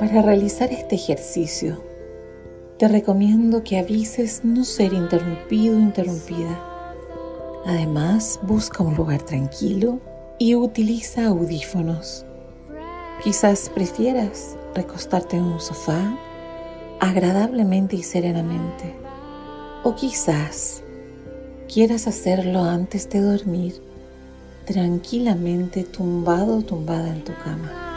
Para realizar este ejercicio, te recomiendo que avises no ser interrumpido o interrumpida. Además, busca un lugar tranquilo y utiliza audífonos. Quizás prefieras recostarte en un sofá agradablemente y serenamente. O quizás quieras hacerlo antes de dormir tranquilamente tumbado o tumbada en tu cama.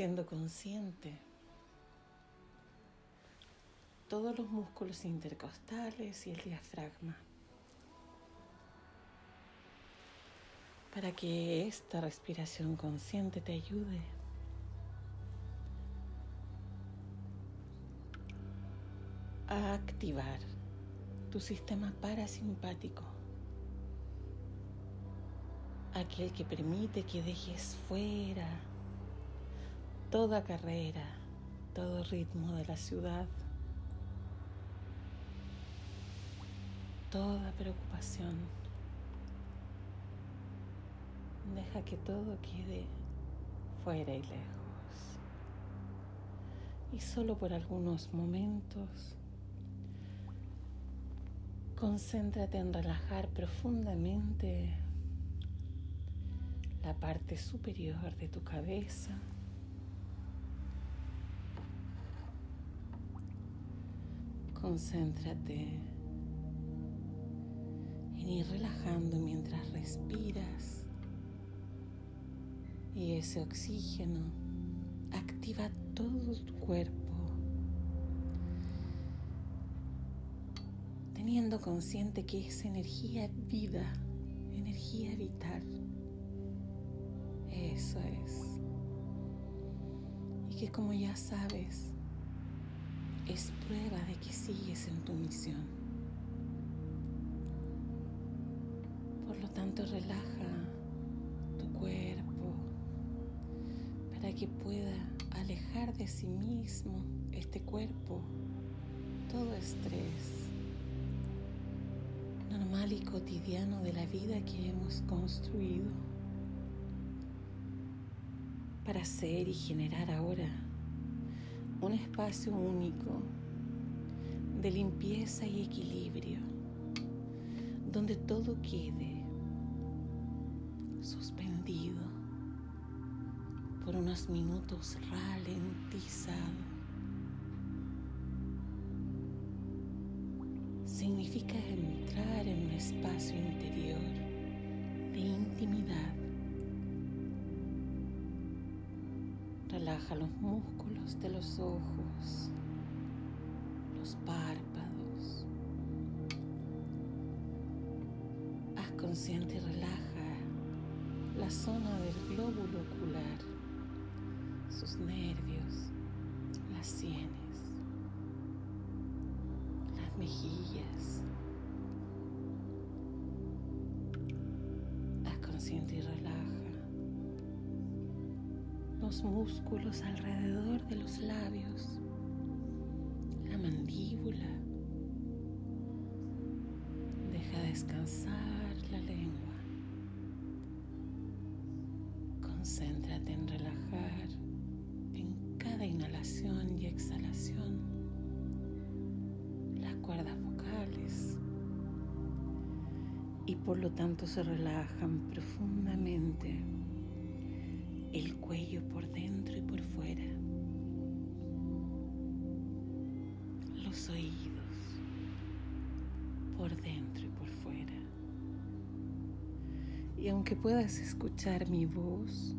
Haciendo consciente. Todos los músculos intercostales y el diafragma. Para que esta respiración consciente te ayude. A activar tu sistema parasimpático, aquel que permite que dejes fuera toda carrera, todo ritmo de la ciudad, toda preocupación. Deja que todo quede fuera y lejos. Y solo por algunos momentos, concéntrate en relajar profundamente la parte superior de tu cabeza. Concéntrate en ir relajando mientras respiras y ese oxígeno activa todo tu cuerpo, teniendo consciente que es energía vida, energía vital. Eso es. Y que como ya sabes, es prueba de que sigues en tu misión. Por lo tanto, relaja tu cuerpo para que pueda alejar de sí mismo este cuerpo todo estrés normal y cotidiano de la vida que hemos construido para ser y generar ahora un espacio único de limpieza y equilibrio, donde todo quede suspendido por unos minutos ralentizado. Significa entrar en un espacio interior de intimidad Relaja los músculos de los ojos, los párpados. Haz consciente y relaja la zona del glóbulo ocular, sus nervios, las sienes, las mejillas. Haz consciente y relaja los músculos alrededor de los labios, la mandíbula. Deja descansar la lengua. Concéntrate en relajar en cada inhalación y exhalación las cuerdas vocales y por lo tanto se relajan profundamente cuello por dentro y por fuera, los oídos por dentro y por fuera. Y aunque puedas escuchar mi voz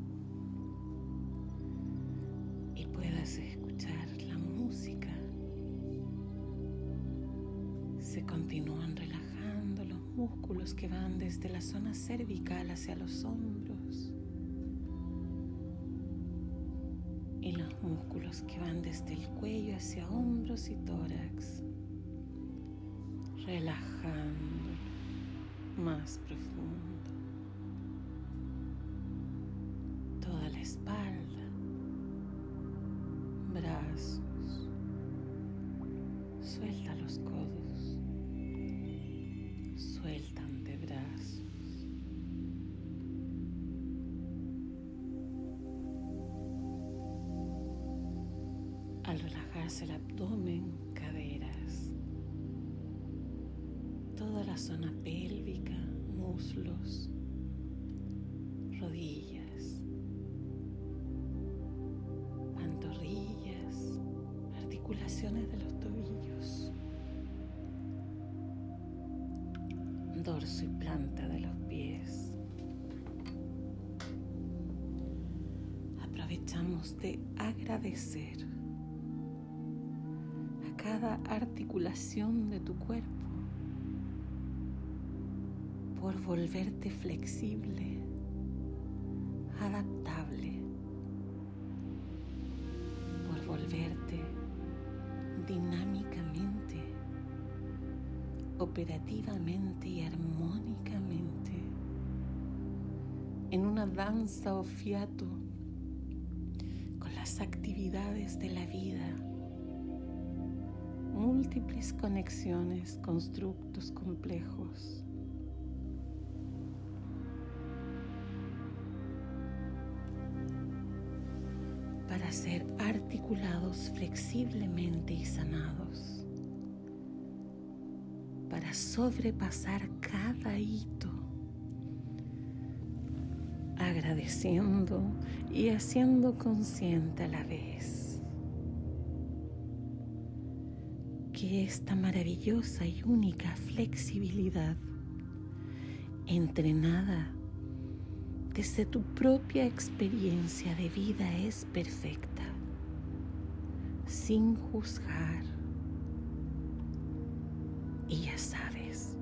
y puedas escuchar la música, se continúan relajando los músculos que van desde la zona cervical hacia los hombros músculos que van desde el cuello hacia hombros y tórax, relajando más profundo el abdomen, caderas, toda la zona pélvica, muslos, rodillas, pantorrillas, articulaciones de los tobillos, dorso y planta de los pies. Aprovechamos de agradecer cada articulación de tu cuerpo por volverte flexible, adaptable, por volverte dinámicamente, operativamente y armónicamente en una danza o fiato con las actividades de la vida múltiples conexiones, constructos complejos. para ser articulados flexiblemente y sanados, para sobrepasar cada hito, agradeciendo y haciendo consciente a la vez que esta maravillosa y única flexibilidad, entrenada desde tu propia experiencia de vida, es perfecta, sin juzgar. Y ya sabes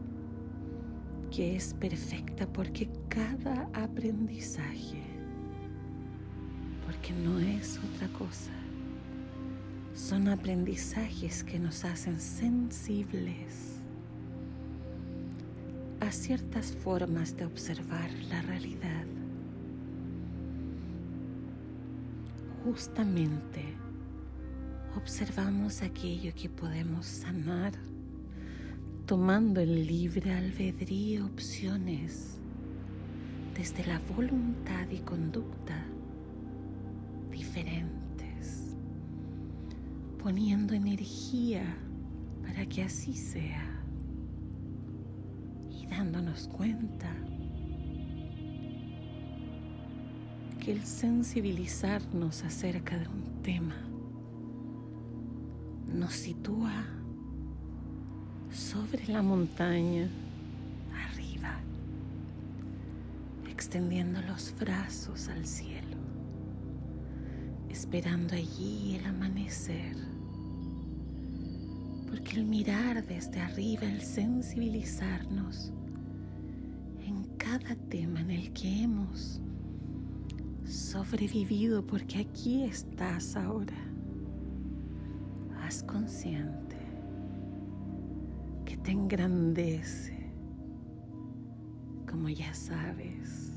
que es perfecta porque cada aprendizaje, porque no es otra cosa son aprendizajes que nos hacen sensibles a ciertas formas de observar la realidad. Justamente observamos aquello que podemos sanar tomando el libre albedrío opciones desde la voluntad y conducta diferente poniendo energía para que así sea. Y dándonos cuenta que el sensibilizarnos acerca de un tema nos sitúa sobre la montaña arriba, extendiendo los brazos al cielo, esperando allí el amanecer el mirar desde arriba, el sensibilizarnos en cada tema en el que hemos sobrevivido, porque aquí estás ahora, haz consciente que te engrandece, como ya sabes,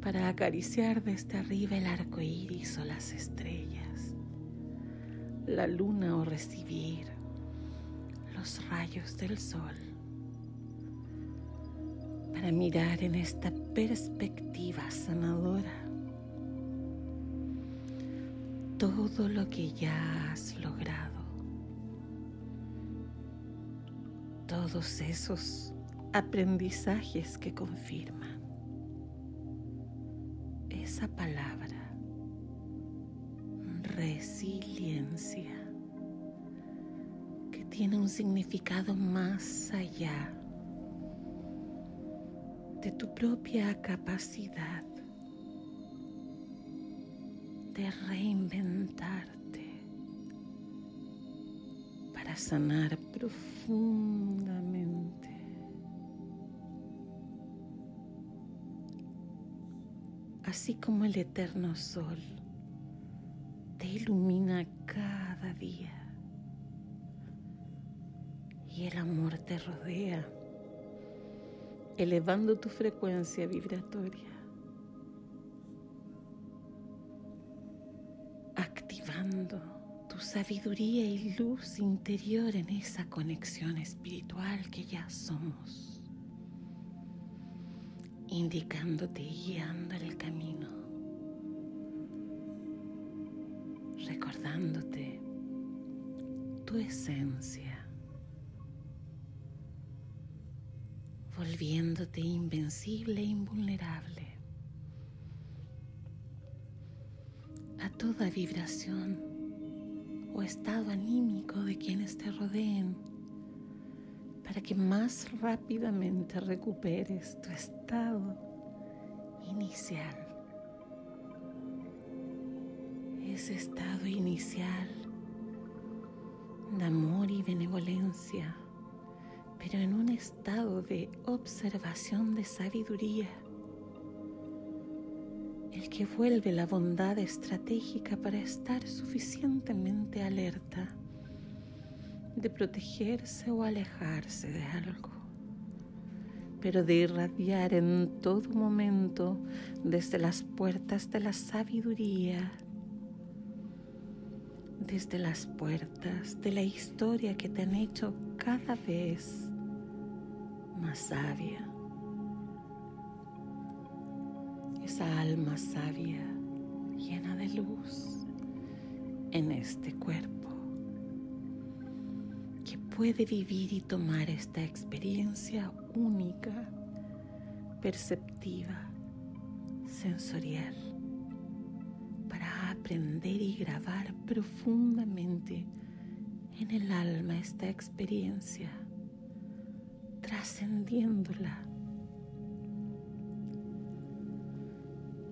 para acariciar desde arriba el arco iris o las estrellas, la luna o recibir rayos del sol para mirar en esta perspectiva sanadora todo lo que ya has logrado, todos esos aprendizajes que confirman esa palabra, resiliencia tiene un significado más allá de tu propia capacidad de reinventarte para sanar profundamente. Así como el eterno sol te ilumina cada día y el amor te rodea, elevando tu frecuencia vibratoria, activando tu sabiduría y luz interior en esa conexión espiritual que ya somos indicándote y guiando el camino, recordándote tu esencia, volviéndote invencible e invulnerable a toda vibración o estado anímico de quienes te rodeen para que más rápidamente recuperes tu estado inicial. Ese estado inicial de amor y benevolencia, pero en un estado de observación de sabiduría, el que vuelve la bondad estratégica para estar suficientemente alerta de protegerse o alejarse de algo, pero de irradiar en todo momento desde las puertas de la sabiduría, desde las puertas de la historia que te han hecho cada vez sabia. Esa alma sabia llena de luz en este cuerpo puede vivir y tomar esta experiencia única, perceptiva, sensorial, para aprender y grabar profundamente en el alma esta experiencia, trascendiéndola,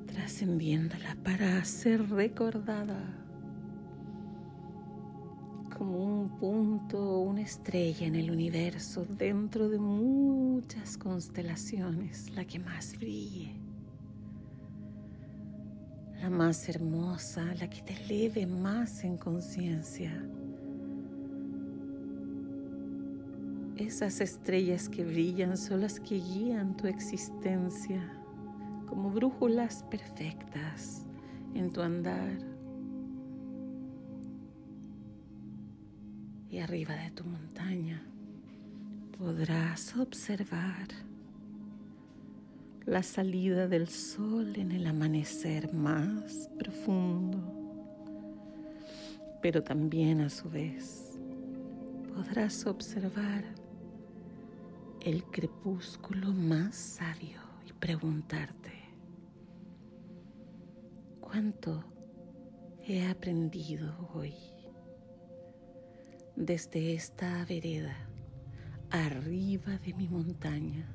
trascendiéndola para ser recordada como un punto, una estrella en el universo dentro de muchas constelaciones, la que más brille, la más hermosa, la que te eleve más en conciencia. Esas estrellas que brillan son las que guían tu existencia como brújulas perfectas en tu andar. Y arriba de tu montaña podrás observar la salida del sol en el amanecer más profundo, pero también a su vez podrás observar el crepúsculo más sabio y preguntarte, ¿cuánto he aprendido hoy? desde esta vereda, arriba de mi montaña.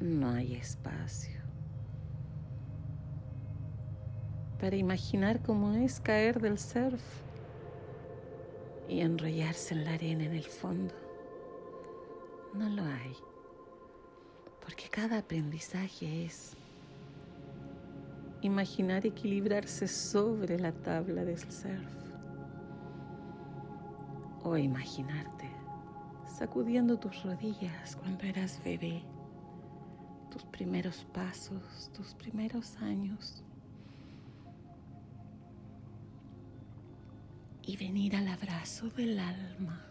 No hay espacio para imaginar cómo es caer del surf y enrollarse en la arena en el fondo. No lo hay, porque cada aprendizaje es imaginar equilibrarse sobre la tabla del surf o imaginarte sacudiendo tus rodillas cuando eras bebé, tus primeros pasos, tus primeros años. Y venir al abrazo del alma.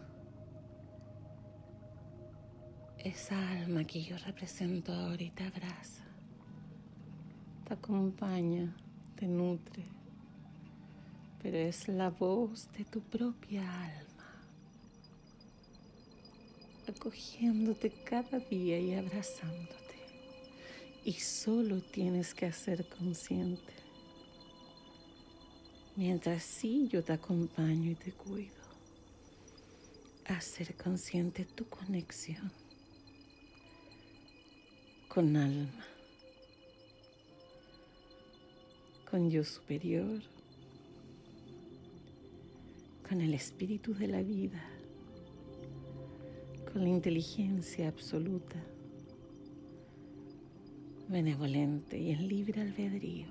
Esa alma que yo represento ahorita abraza, te acompaña, te nutre, pero es la voz de tu propia alma acogiéndote cada día y abrazándote. Y solo tienes que ser consciente. Mientras sí yo te acompaño y te cuido. A ser consciente tu conexión con alma, con yo superior, con el espíritu de la vida con la inteligencia absoluta, benevolente y en libre albedrío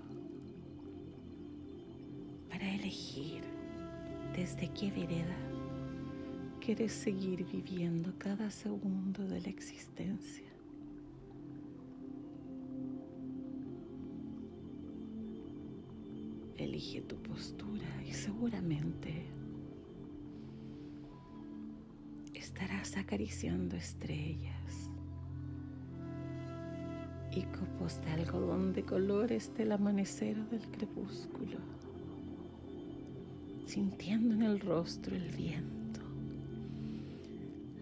para elegir desde qué vereda quieres seguir viviendo cada segundo de la existencia. Elige tu postura y seguramente estarás acariciando estrellas y copos de algodón de colores del amanecer o del crepúsculo, sintiendo en el rostro el viento,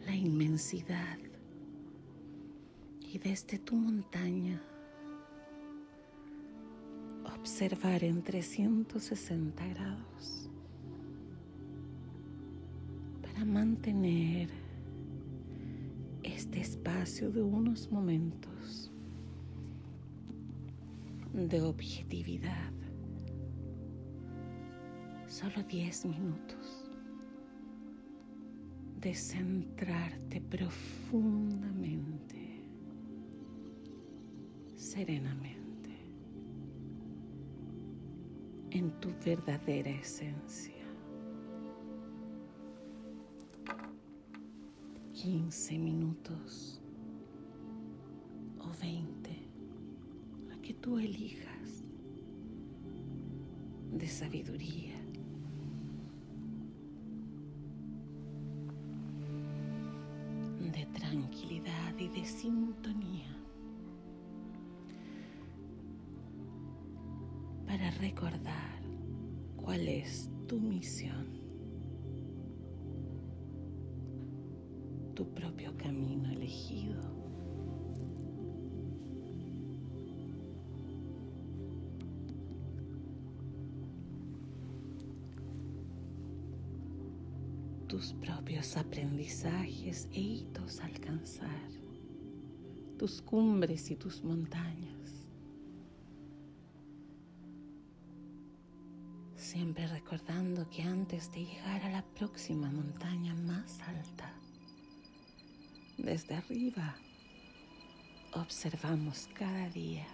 la inmensidad y desde tu montaña observar en 360 grados para mantener este espacio de unos momentos de objetividad. Solo 10 minutos de centrarte profundamente, serenamente, en tu verdadera esencia. 15 minutos o 20 que tú elijas de sabiduría. de tranquilidad y de sintonía para recordar cuál es tu misión, tu propio camino elegido. tus propios aprendizajes e hitos a alcanzar, tus cumbres y tus montañas. Siempre recordando que antes de llegar a la próxima montaña más alta, desde arriba, observamos cada día.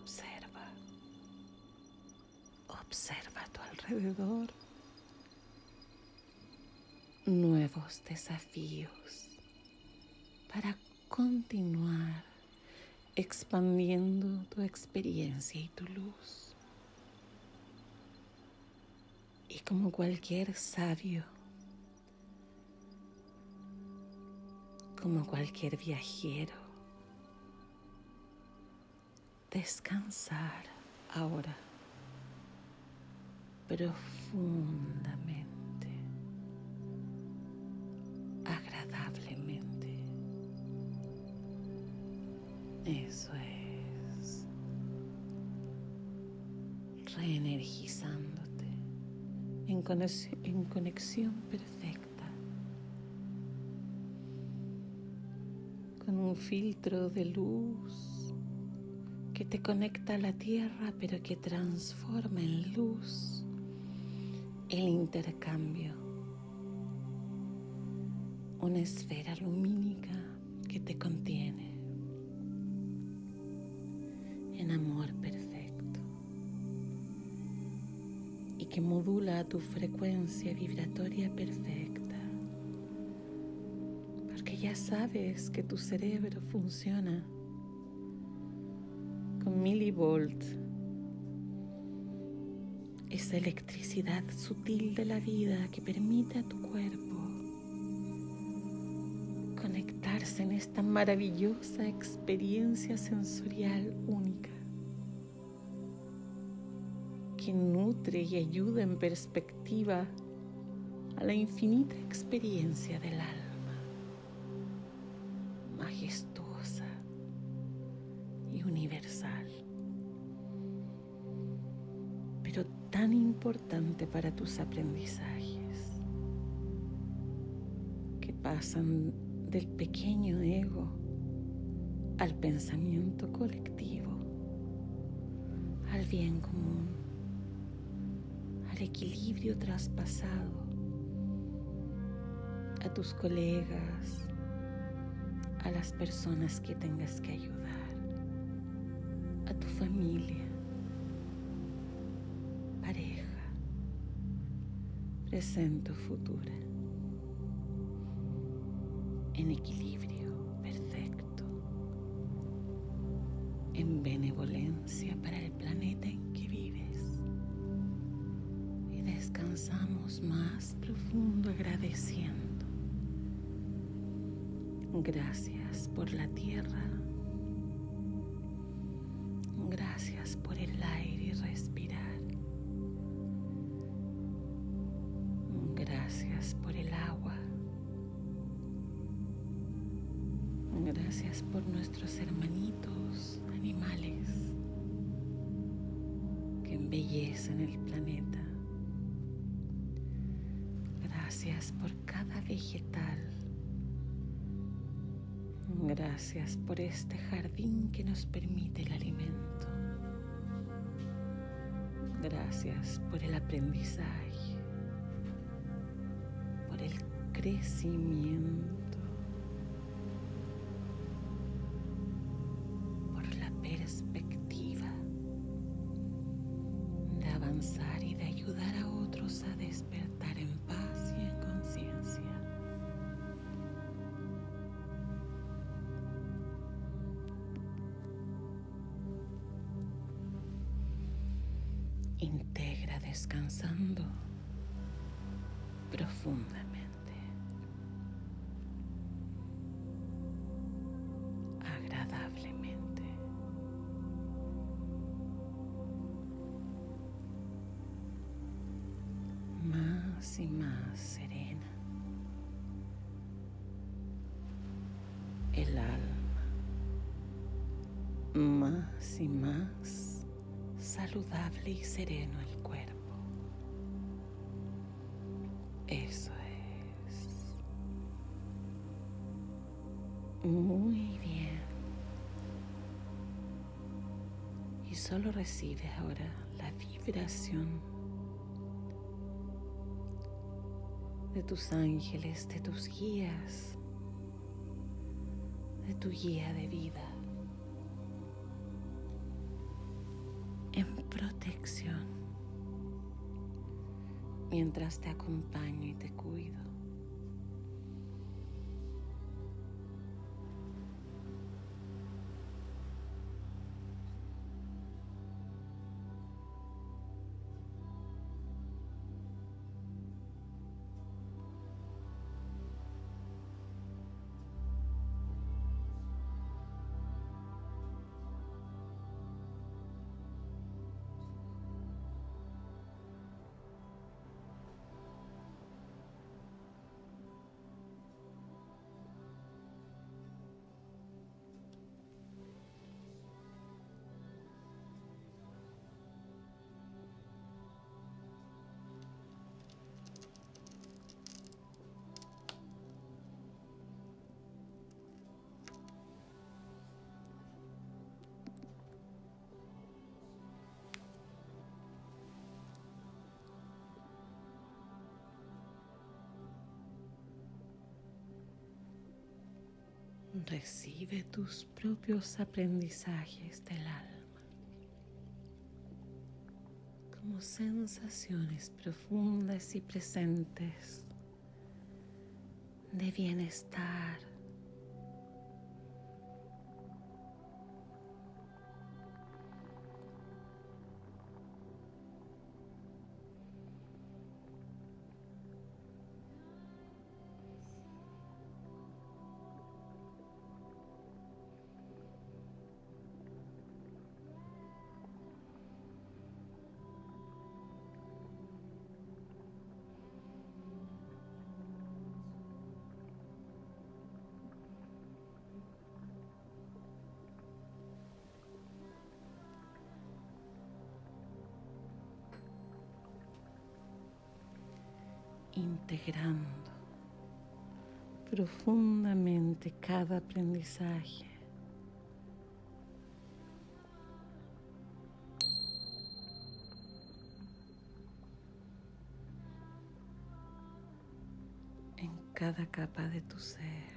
Observa. Observa a tu alrededor nuevos desafíos para continuar expandiendo tu experiencia y tu luz. Y como cualquier sabio, como cualquier viajero, descansar ahora profundamente, Eso es. Reenergizándote en conexión, perfecta. Con un filtro de luz que te conecta a la tierra pero que transforma en luz el intercambio, una esfera lumínica que te contiene amor perfecto y que modula tu frecuencia vibratoria perfecta, porque ya sabes que tu cerebro funciona con milivolt esa electricidad sutil de la vida que permite a tu cuerpo en esta maravillosa experiencia sensorial única que nutre y ayuda en perspectiva a la infinita experiencia del alma, majestuosa y universal. tan importante para tus aprendizajes, que pasan del pequeño ego al pensamiento colectivo, al bien común, al equilibrio traspasado, a tus colegas, a las personas que tengas que ayudar, a tu familia, pareja, presente o futura, en equilibrio perfecto, en benevolencia para el planeta en que vives. Y descansamos más profundo agradeciendo Gracias por la tierra. Gracias por el aire y respirar. Gracias por el agua. Gracias por nuestros hermanitos animales que embellecen el planeta. Gracias por cada vegetal Gracias por este jardín que nos permite el alimento. Gracias por el aprendizaje, por el crecimiento, Integra descansando profundamente, y sereno el cuerpo. Eso es. Muy bien. Y solo recibe ahora la vibración de tus ángeles, de tus guías, de tu guía de vida. Mientras te acompaño y te cuido. Recibe tus propios aprendizajes del alma como sensaciones profundas y presentes de bienestar integrando profundamente cada aprendizaje. en cada capa de tu ser.